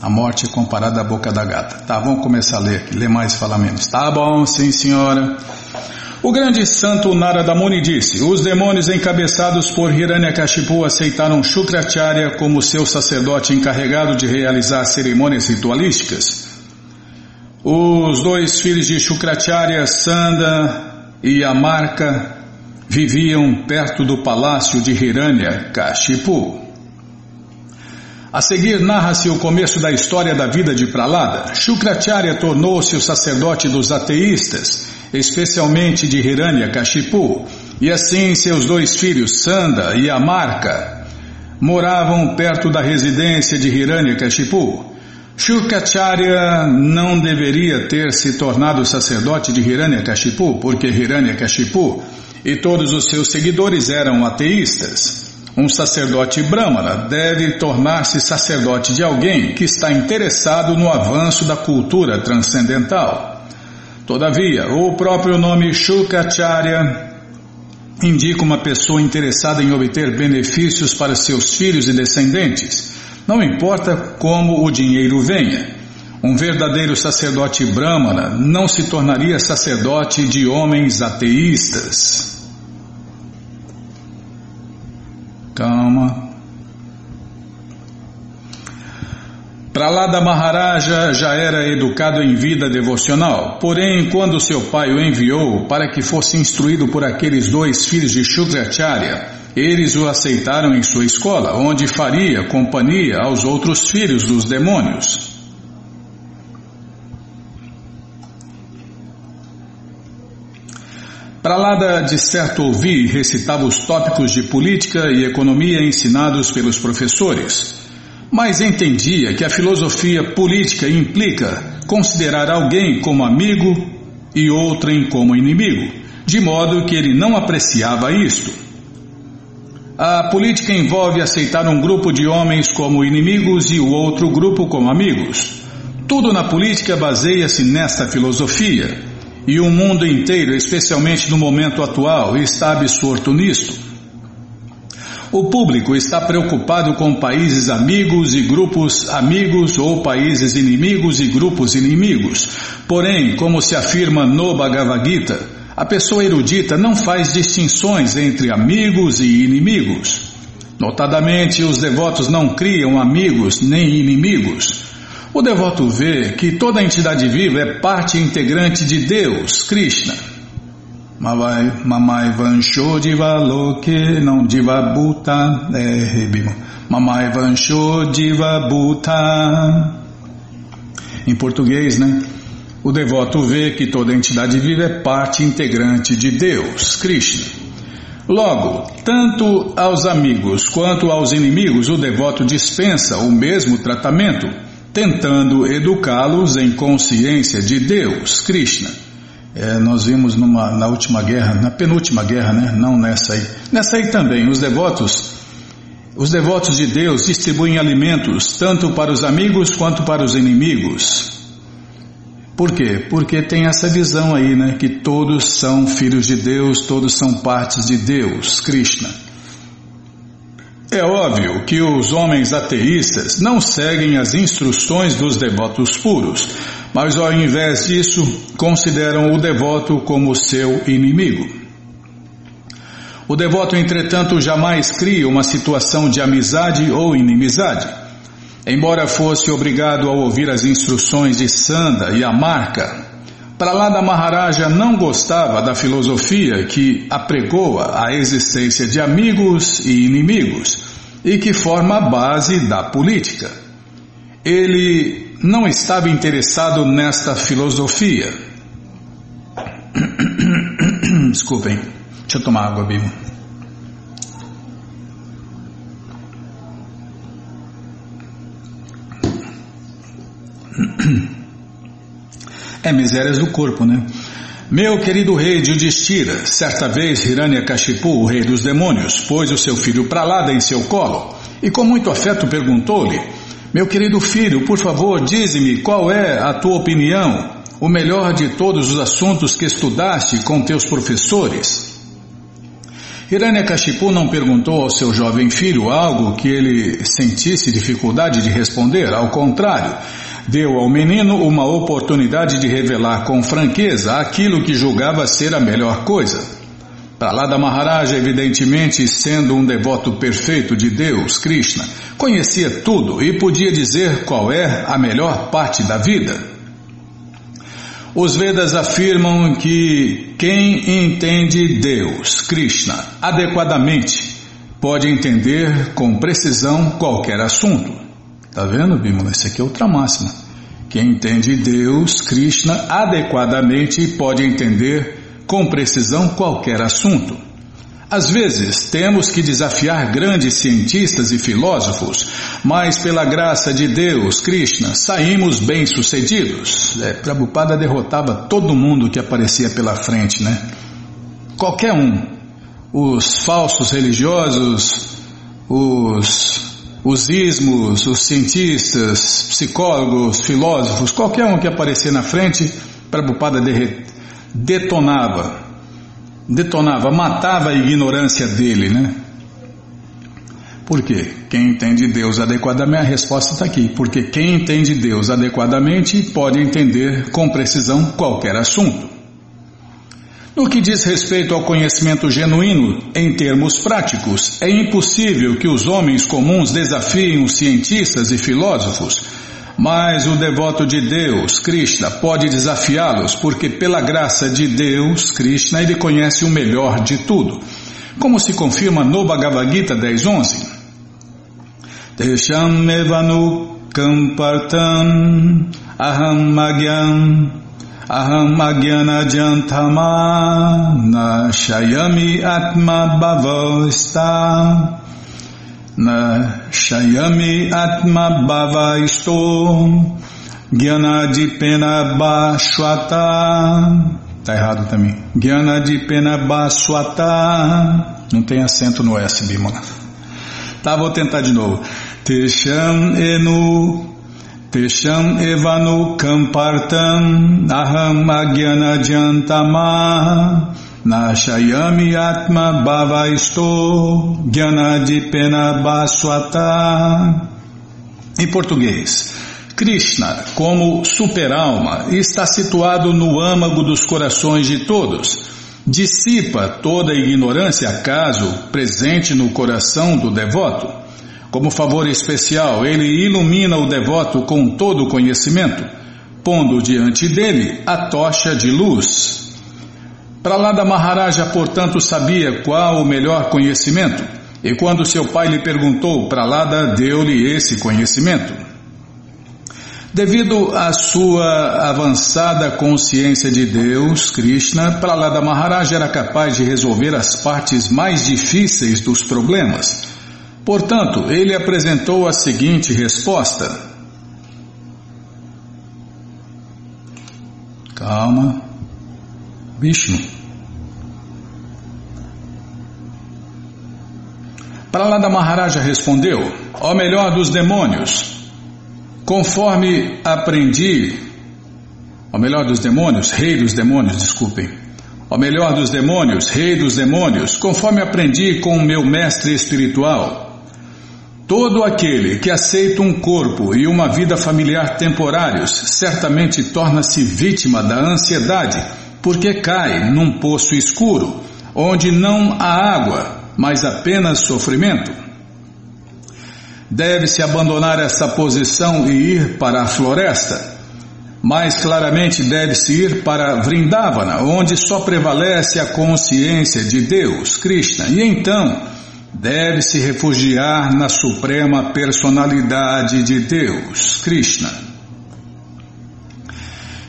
A morte é comparada à boca da gata. Tá, vamos começar a ler aqui. Ler mais e falar menos. Tá bom, sim senhora. O grande santo Narada Muni disse: Os demônios encabeçados por Hiranyakashipu aceitaram Shukracharya como seu sacerdote encarregado de realizar cerimônias ritualísticas. Os dois filhos de Shukracharya, Sanda e Amarka, viviam perto do palácio de Hiranyakashipu. A seguir, narra-se o começo da história da vida de Pralada. Shukracharya tornou-se o sacerdote dos ateístas especialmente de Hiranyakashipu, e assim seus dois filhos, Sanda e Amarka, moravam perto da residência de Hiranyakashipu. Shukacharya não deveria ter se tornado sacerdote de Hiranyakashipu, porque Hiranyakashipu e todos os seus seguidores eram ateístas. Um sacerdote brahmana deve tornar-se sacerdote de alguém que está interessado no avanço da cultura transcendental. Todavia, o próprio nome Shukacharya indica uma pessoa interessada em obter benefícios para seus filhos e descendentes, não importa como o dinheiro venha. Um verdadeiro sacerdote brahmana não se tornaria sacerdote de homens ateístas. Calma. Pralada Maharaja já era educado em vida devocional, porém, quando seu pai o enviou para que fosse instruído por aqueles dois filhos de Shukracharya, eles o aceitaram em sua escola, onde faria companhia aos outros filhos dos demônios. Pralada de certo ouvir recitava os tópicos de política e economia ensinados pelos professores mas entendia que a filosofia política implica considerar alguém como amigo e outrem como inimigo, de modo que ele não apreciava isto. A política envolve aceitar um grupo de homens como inimigos e o outro grupo como amigos. Tudo na política baseia-se nesta filosofia, e o mundo inteiro, especialmente no momento atual, está absorto nisto. O público está preocupado com países amigos e grupos amigos ou países inimigos e grupos inimigos. Porém, como se afirma no Bhagavad Gita, a pessoa erudita não faz distinções entre amigos e inimigos. Notadamente, os devotos não criam amigos nem inimigos. O devoto vê que toda entidade viva é parte integrante de Deus, Krishna. Mamai, mamai vancho diva loke, não diva buta, é rebimo. Mamai vancho diva buta. Em português, né? O devoto vê que toda entidade viva é parte integrante de Deus, Krishna. Logo, tanto aos amigos quanto aos inimigos, o devoto dispensa o mesmo tratamento, tentando educá-los em consciência de Deus, Krishna. É, nós vimos numa, na última guerra, na penúltima guerra, né? Não nessa aí. Nessa aí também, os devotos, os devotos de Deus distribuem alimentos tanto para os amigos quanto para os inimigos. Por quê? Porque tem essa visão aí, né? Que todos são filhos de Deus, todos são partes de Deus, Krishna. É óbvio que os homens ateístas não seguem as instruções dos devotos puros, mas ao invés disso consideram o devoto como seu inimigo. O devoto, entretanto, jamais cria uma situação de amizade ou inimizade. Embora fosse obrigado a ouvir as instruções de Sanda e Amarca, Pralada Maharaja não gostava da filosofia que apregoa a existência de amigos e inimigos e que forma a base da política. Ele não estava interessado nesta filosofia. Desculpem, deixa eu tomar água, Bibo. É misérias do corpo, né? Meu querido rei Yudhishthira, certa vez Hiranyakashipu, o rei dos demônios, pôs o seu filho Pralada em seu colo e com muito afeto perguntou-lhe: Meu querido filho, por favor, dize-me qual é a tua opinião, o melhor de todos os assuntos que estudaste com teus professores. Hiranyakashipu não perguntou ao seu jovem filho algo que ele sentisse dificuldade de responder, ao contrário, deu ao menino uma oportunidade de revelar com franqueza aquilo que julgava ser a melhor coisa. Prahlada Maharaja, evidentemente sendo um devoto perfeito de Deus, Krishna, conhecia tudo e podia dizer qual é a melhor parte da vida. Os Vedas afirmam que quem entende Deus, Krishna, adequadamente, pode entender com precisão qualquer assunto. Tá vendo, Bimala? Esse aqui é outra máxima. Quem entende Deus, Krishna, adequadamente pode entender com precisão qualquer assunto. Às vezes temos que desafiar grandes cientistas e filósofos, mas pela graça de Deus, Krishna, saímos bem-sucedidos. É, Prabhupada derrotava todo mundo que aparecia pela frente, né? Qualquer um. Os falsos religiosos, os, os ismos, os cientistas, psicólogos, filósofos, qualquer um que aparecia na frente, Prabhupada detonava, detonava, matava a ignorância dele, né? Por quê? Quem entende Deus adequadamente, a resposta está aqui. Porque quem entende Deus adequadamente pode entender com precisão qualquer assunto. No que diz respeito ao conhecimento genuíno, em termos práticos, é impossível que os homens comuns desafiem os cientistas e filósofos mas o devoto de Deus, Krishna, pode desafiá-los porque, pela graça de Deus, Krishna, ele conhece o melhor de tudo. Como se confirma no Bhagavad Gita 10.11. Tesham kampartam aham magyam aham na shayami atma bhavasta na Shayami Atma Bhava Estou Gyana de Pena Bashwata Tá errado também. Gyana de Pena Bashwata Não tem acento no S, Bimala. Tá, vou tentar de novo. Tesham Enu Tesham Evanu Kampartam Aham Agyana Jantama Nashayami Atma Bhavaisto Gyanadipena Baswata. Em português, Krishna, como superalma, está situado no âmago dos corações de todos. Dissipa toda a ignorância acaso presente no coração do devoto. Como favor especial, ele ilumina o devoto com todo o conhecimento, pondo diante dele a tocha de luz, Pralada Maharaja, portanto, sabia qual o melhor conhecimento, e quando seu pai lhe perguntou, Pralada deu-lhe esse conhecimento. Devido à sua avançada consciência de Deus, Krishna, Pralada Maharaja era capaz de resolver as partes mais difíceis dos problemas. Portanto, ele apresentou a seguinte resposta: Calma. Vishnu. Pralada Maharaja respondeu: Ó melhor dos demônios, conforme aprendi, ó melhor dos demônios, rei dos demônios, desculpem, ó melhor dos demônios, rei dos demônios, conforme aprendi com o meu mestre espiritual, todo aquele que aceita um corpo e uma vida familiar temporários certamente torna-se vítima da ansiedade porque cai num poço escuro, onde não há água, mas apenas sofrimento. Deve-se abandonar essa posição e ir para a floresta. Mais claramente deve-se ir para Vrindavana, onde só prevalece a consciência de Deus, Krishna, e então deve-se refugiar na suprema personalidade de Deus, Krishna.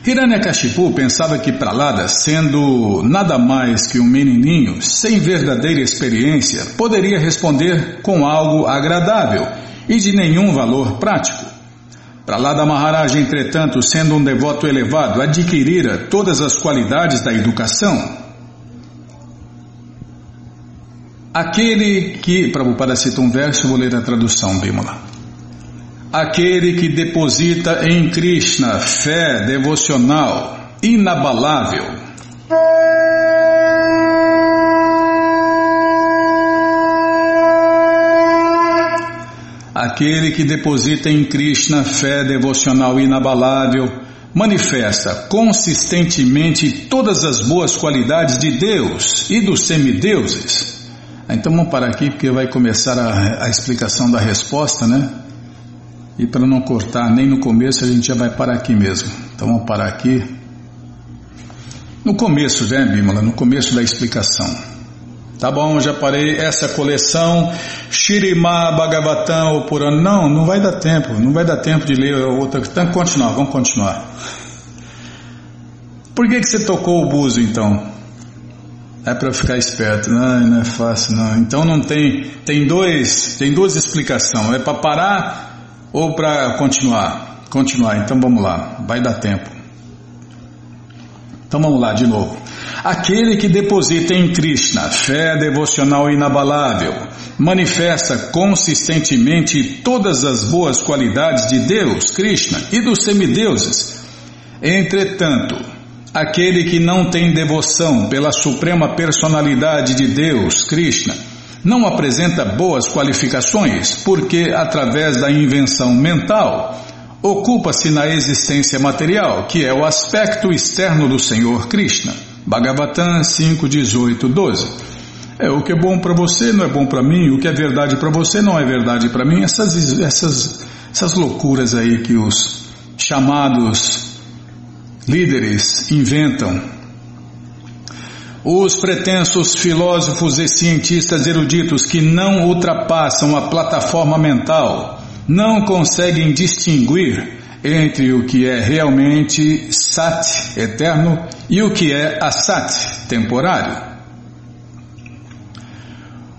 Hiranyakashipu pensava que Pralada, sendo nada mais que um menininho, sem verdadeira experiência, poderia responder com algo agradável e de nenhum valor prático. Pralada Maharaj, entretanto, sendo um devoto elevado, adquirira todas as qualidades da educação. Aquele que, Prabhupada cita um verso, vou ler a tradução, Bimala. Aquele que deposita em Krishna fé devocional inabalável. Aquele que deposita em Krishna fé devocional inabalável manifesta consistentemente todas as boas qualidades de Deus e dos semideuses então vamos parar aqui porque vai começar a, a explicação da resposta, né? E para não cortar nem no começo, a gente já vai parar aqui mesmo. Então vamos parar aqui. No começo, né, Bímola? No começo da explicação. Tá bom, já parei. Essa coleção, Shirima Bhagavatam Purana. Não, não vai dar tempo. Não vai dar tempo de ler outra. Então, continuar, vamos continuar. Por que, que você tocou o buzo então? É para ficar esperto, não, não é fácil não. Então não tem, tem dois, tem duas explicações. É para parar ou para continuar? Continuar. Então vamos lá, vai dar tempo. Então vamos lá de novo. Aquele que deposita em Krishna fé devocional inabalável, manifesta consistentemente todas as boas qualidades de Deus, Krishna, e dos semideuses. Entretanto, Aquele que não tem devoção pela suprema personalidade de Deus, Krishna, não apresenta boas qualificações porque, através da invenção mental, ocupa-se na existência material, que é o aspecto externo do Senhor Krishna. Bhagavatam 5, 18, 12. É, o que é bom para você não é bom para mim, o que é verdade para você não é verdade para mim. Essas, essas, essas loucuras aí que os chamados líderes inventam. Os pretensos filósofos e cientistas eruditos que não ultrapassam a plataforma mental não conseguem distinguir entre o que é realmente Sat, eterno, e o que é Asat, temporário.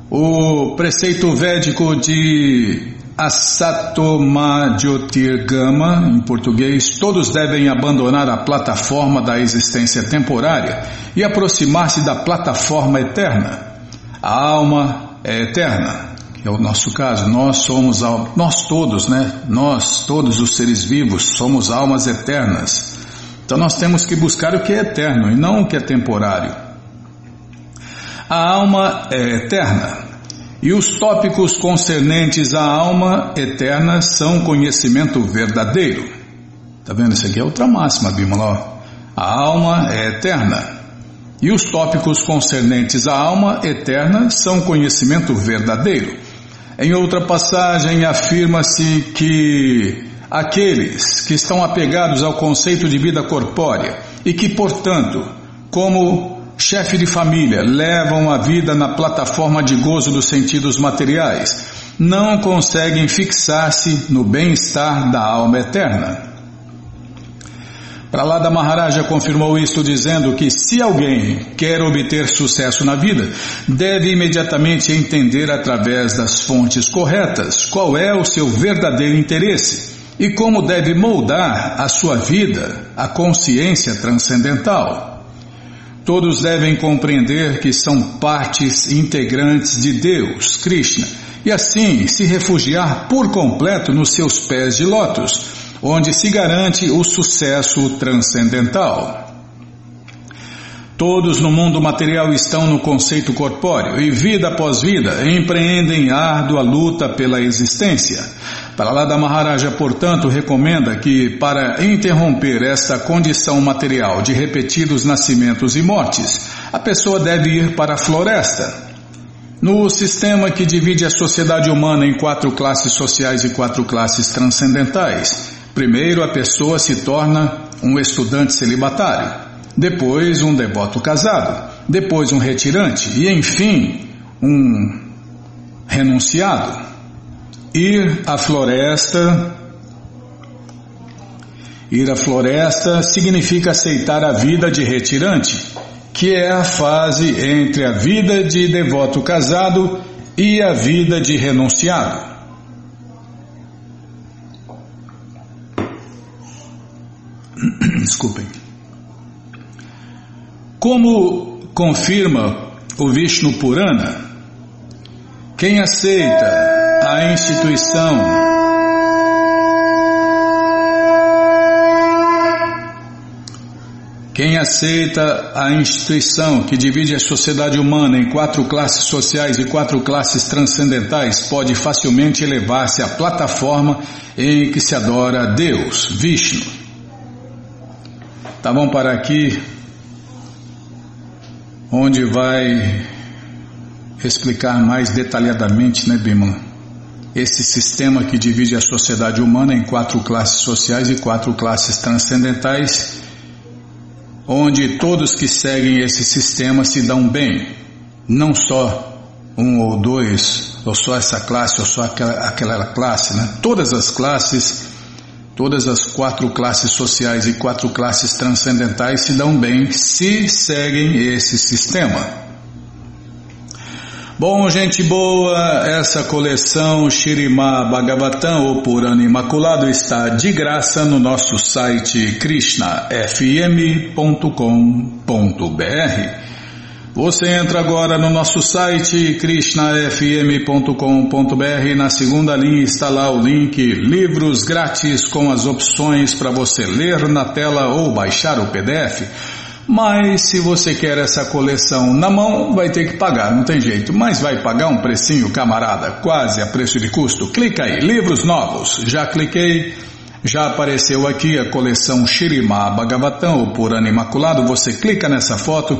O preceito védico de Asatoma Jyotirgama, em português, todos devem abandonar a plataforma da existência temporária e aproximar-se da plataforma eterna. A alma é eterna, que é o nosso caso, nós somos, nós todos, né? Nós, todos os seres vivos, somos almas eternas. Então nós temos que buscar o que é eterno e não o que é temporário. A alma é eterna, e os tópicos concernentes à alma eterna são conhecimento verdadeiro. Tá vendo? Isso aqui é outra máxima, Bimala. A alma é eterna. E os tópicos concernentes à alma eterna são conhecimento verdadeiro. Em outra passagem afirma-se que aqueles que estão apegados ao conceito de vida corpórea e que, portanto, como chefe de família, levam a vida na plataforma de gozo dos sentidos materiais, não conseguem fixar-se no bem-estar da alma eterna. Pralada Maharaja confirmou isto dizendo que se alguém quer obter sucesso na vida, deve imediatamente entender através das fontes corretas qual é o seu verdadeiro interesse e como deve moldar a sua vida, a consciência transcendental. Todos devem compreender que são partes integrantes de Deus, Krishna, e assim se refugiar por completo nos seus pés de lótus, onde se garante o sucesso transcendental. Todos no mundo material estão no conceito corpóreo e, vida após vida, empreendem árdua luta pela existência. Pralada Maharaja, portanto, recomenda que, para interromper esta condição material de repetidos nascimentos e mortes, a pessoa deve ir para a floresta. No sistema que divide a sociedade humana em quatro classes sociais e quatro classes transcendentais, primeiro a pessoa se torna um estudante celibatário, depois um devoto casado, depois um retirante e, enfim, um renunciado. Ir à floresta. Ir à floresta significa aceitar a vida de retirante, que é a fase entre a vida de devoto casado e a vida de renunciado. Desculpem. Como confirma o Vishnu Purana, Quem aceita a instituição Quem aceita a instituição que divide a sociedade humana em quatro classes sociais e quatro classes transcendentais pode facilmente elevar-se à plataforma em que se adora Deus, Vishnu. Tá bom para aqui, onde vai explicar mais detalhadamente, né, Bimala? Esse sistema que divide a sociedade humana em quatro classes sociais e quatro classes transcendentais onde todos que seguem esse sistema se dão bem, não só um ou dois, ou só essa classe, ou só aquela, aquela classe, né? Todas as classes, todas as quatro classes sociais e quatro classes transcendentais se dão bem se seguem esse sistema. Bom, gente boa, essa coleção Shirima Bhagavatam, ou Purana Imaculado, está de graça no nosso site krishnafm.com.br. Você entra agora no nosso site krishnafm.com.br na segunda linha está lá o link Livros Grátis com as opções para você ler na tela ou baixar o PDF. Mas se você quer essa coleção na mão, vai ter que pagar, não tem jeito. Mas vai pagar um precinho, camarada, quase a preço de custo. Clica aí, livros novos. Já cliquei, já apareceu aqui a coleção Shirima Bhagavatam, o Purana Imaculado. Você clica nessa foto,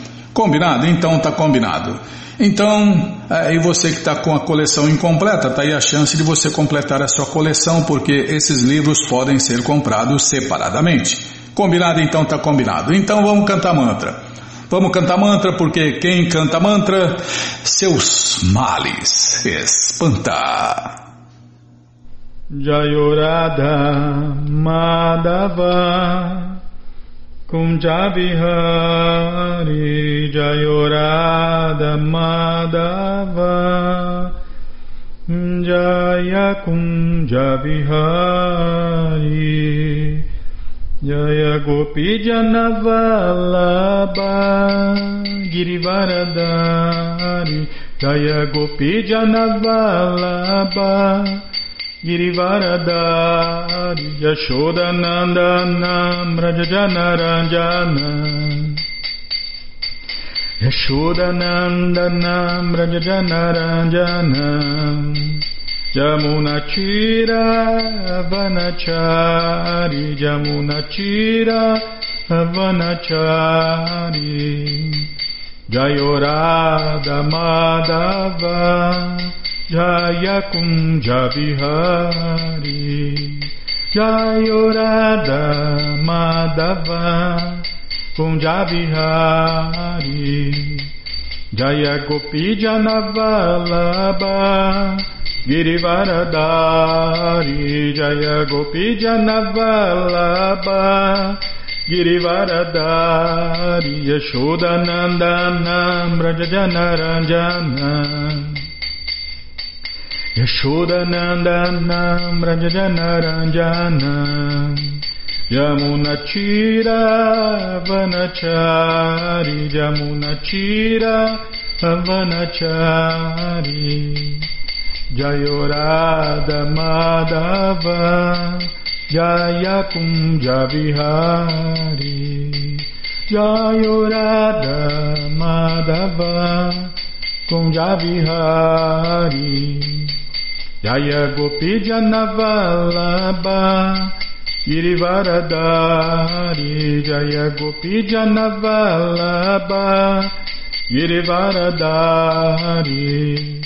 Combinado? Então tá combinado. Então, aí você que está com a coleção incompleta, tá aí a chance de você completar a sua coleção, porque esses livros podem ser comprados separadamente. Combinado? Então tá combinado. Então vamos cantar mantra. Vamos cantar mantra, porque quem canta mantra, seus males espanta. Jayorada Madhava Kunja Vihari Jayorada Madhava. Jaya Kunja Vihari Jaya Gopi Janavalabha Girivaradari Jaya Gopi Janavalabha Brajajanaranjana Yashodanandana Brajajanaranjana Jamunachira Vanachari Jamunachira Vanachari Jayorada Madhava Jaya Kunja Vihari Jayorada Madhava Kunja Jaya Gopi Janavalabha Girivaradari Jaya Gopi Janavalabha Girivaradari Yashodanandana Brajajanaranjana Brajajanaranjana Yamunachira Vanachari Yamunachira Vanachari Jayorada Madhava Jaya Kunja Vihari Jayorada Madhava Kunja Vihari Jaya Gopi Janavalabha Girivaradari. Jaya Gopi Janavalabha Girivaradari.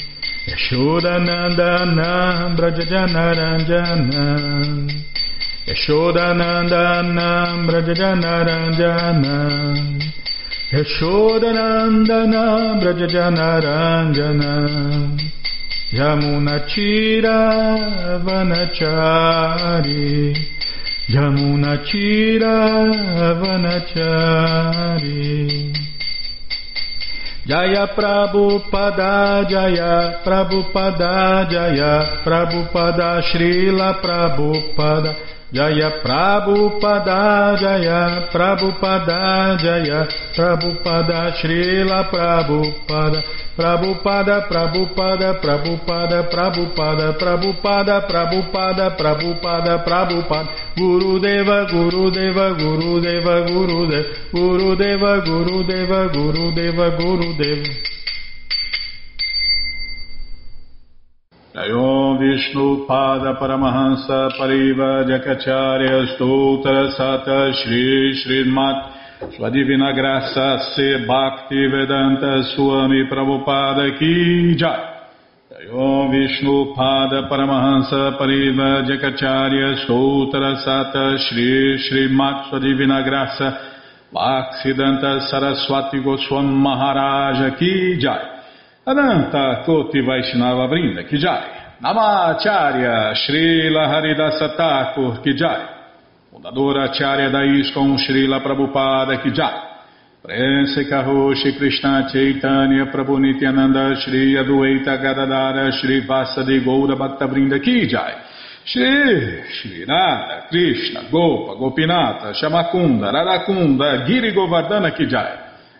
Yashodanandana Brajajanaranjana. Yashodanandana Brajajanaranjana. Yashodanandana Brajajanaranjana Yamunatira Vanachari Yamunatira Vanachari Jaya Prabhupada Jaya Prabhupada Jaya Prabhupada Srila Prabhupada Jaya Prabhupada Jaya Prabhupada Jaya Prabhupada Srila Prabhupada Prabhupada Prabhupada Prabhupada Prabhupada Prabhupada Prabhupada Prabhupada Prabhupada. Guru Deva Guru Deva Guru Deva Guru Deva Jayom Vishnu Pada Paramahansa Pariva Jakacharya Stoutra Sata Shri Srimat. Sua Divina Graça Se Bhakti Vedanta Swami Prabhupada Ki Jai. Jayom Vishnu Pada Paramahansa Pariva Jakacharya Stoutra Sata Shri Srimat. Sua Divina Graça Bhaksidanta Saraswati Goswam Maharaja Ki Jai Ananta Koti Vaishnava Brinda Kijai, Namacharya Srila Haridasa Thakur Kijai, fundadora Acharya da Srila Prabhupada Kijai, Prense Karoshi Krishna Chaitanya Prabhu Nityananda Shri Adueita Gadadara Shri Vasadi Goura Bhakta Brinda Kijai, Shri Shri Nada Krishna Gopa Gopinata Shamakunda Radakunda Giri Govardhana Kijai,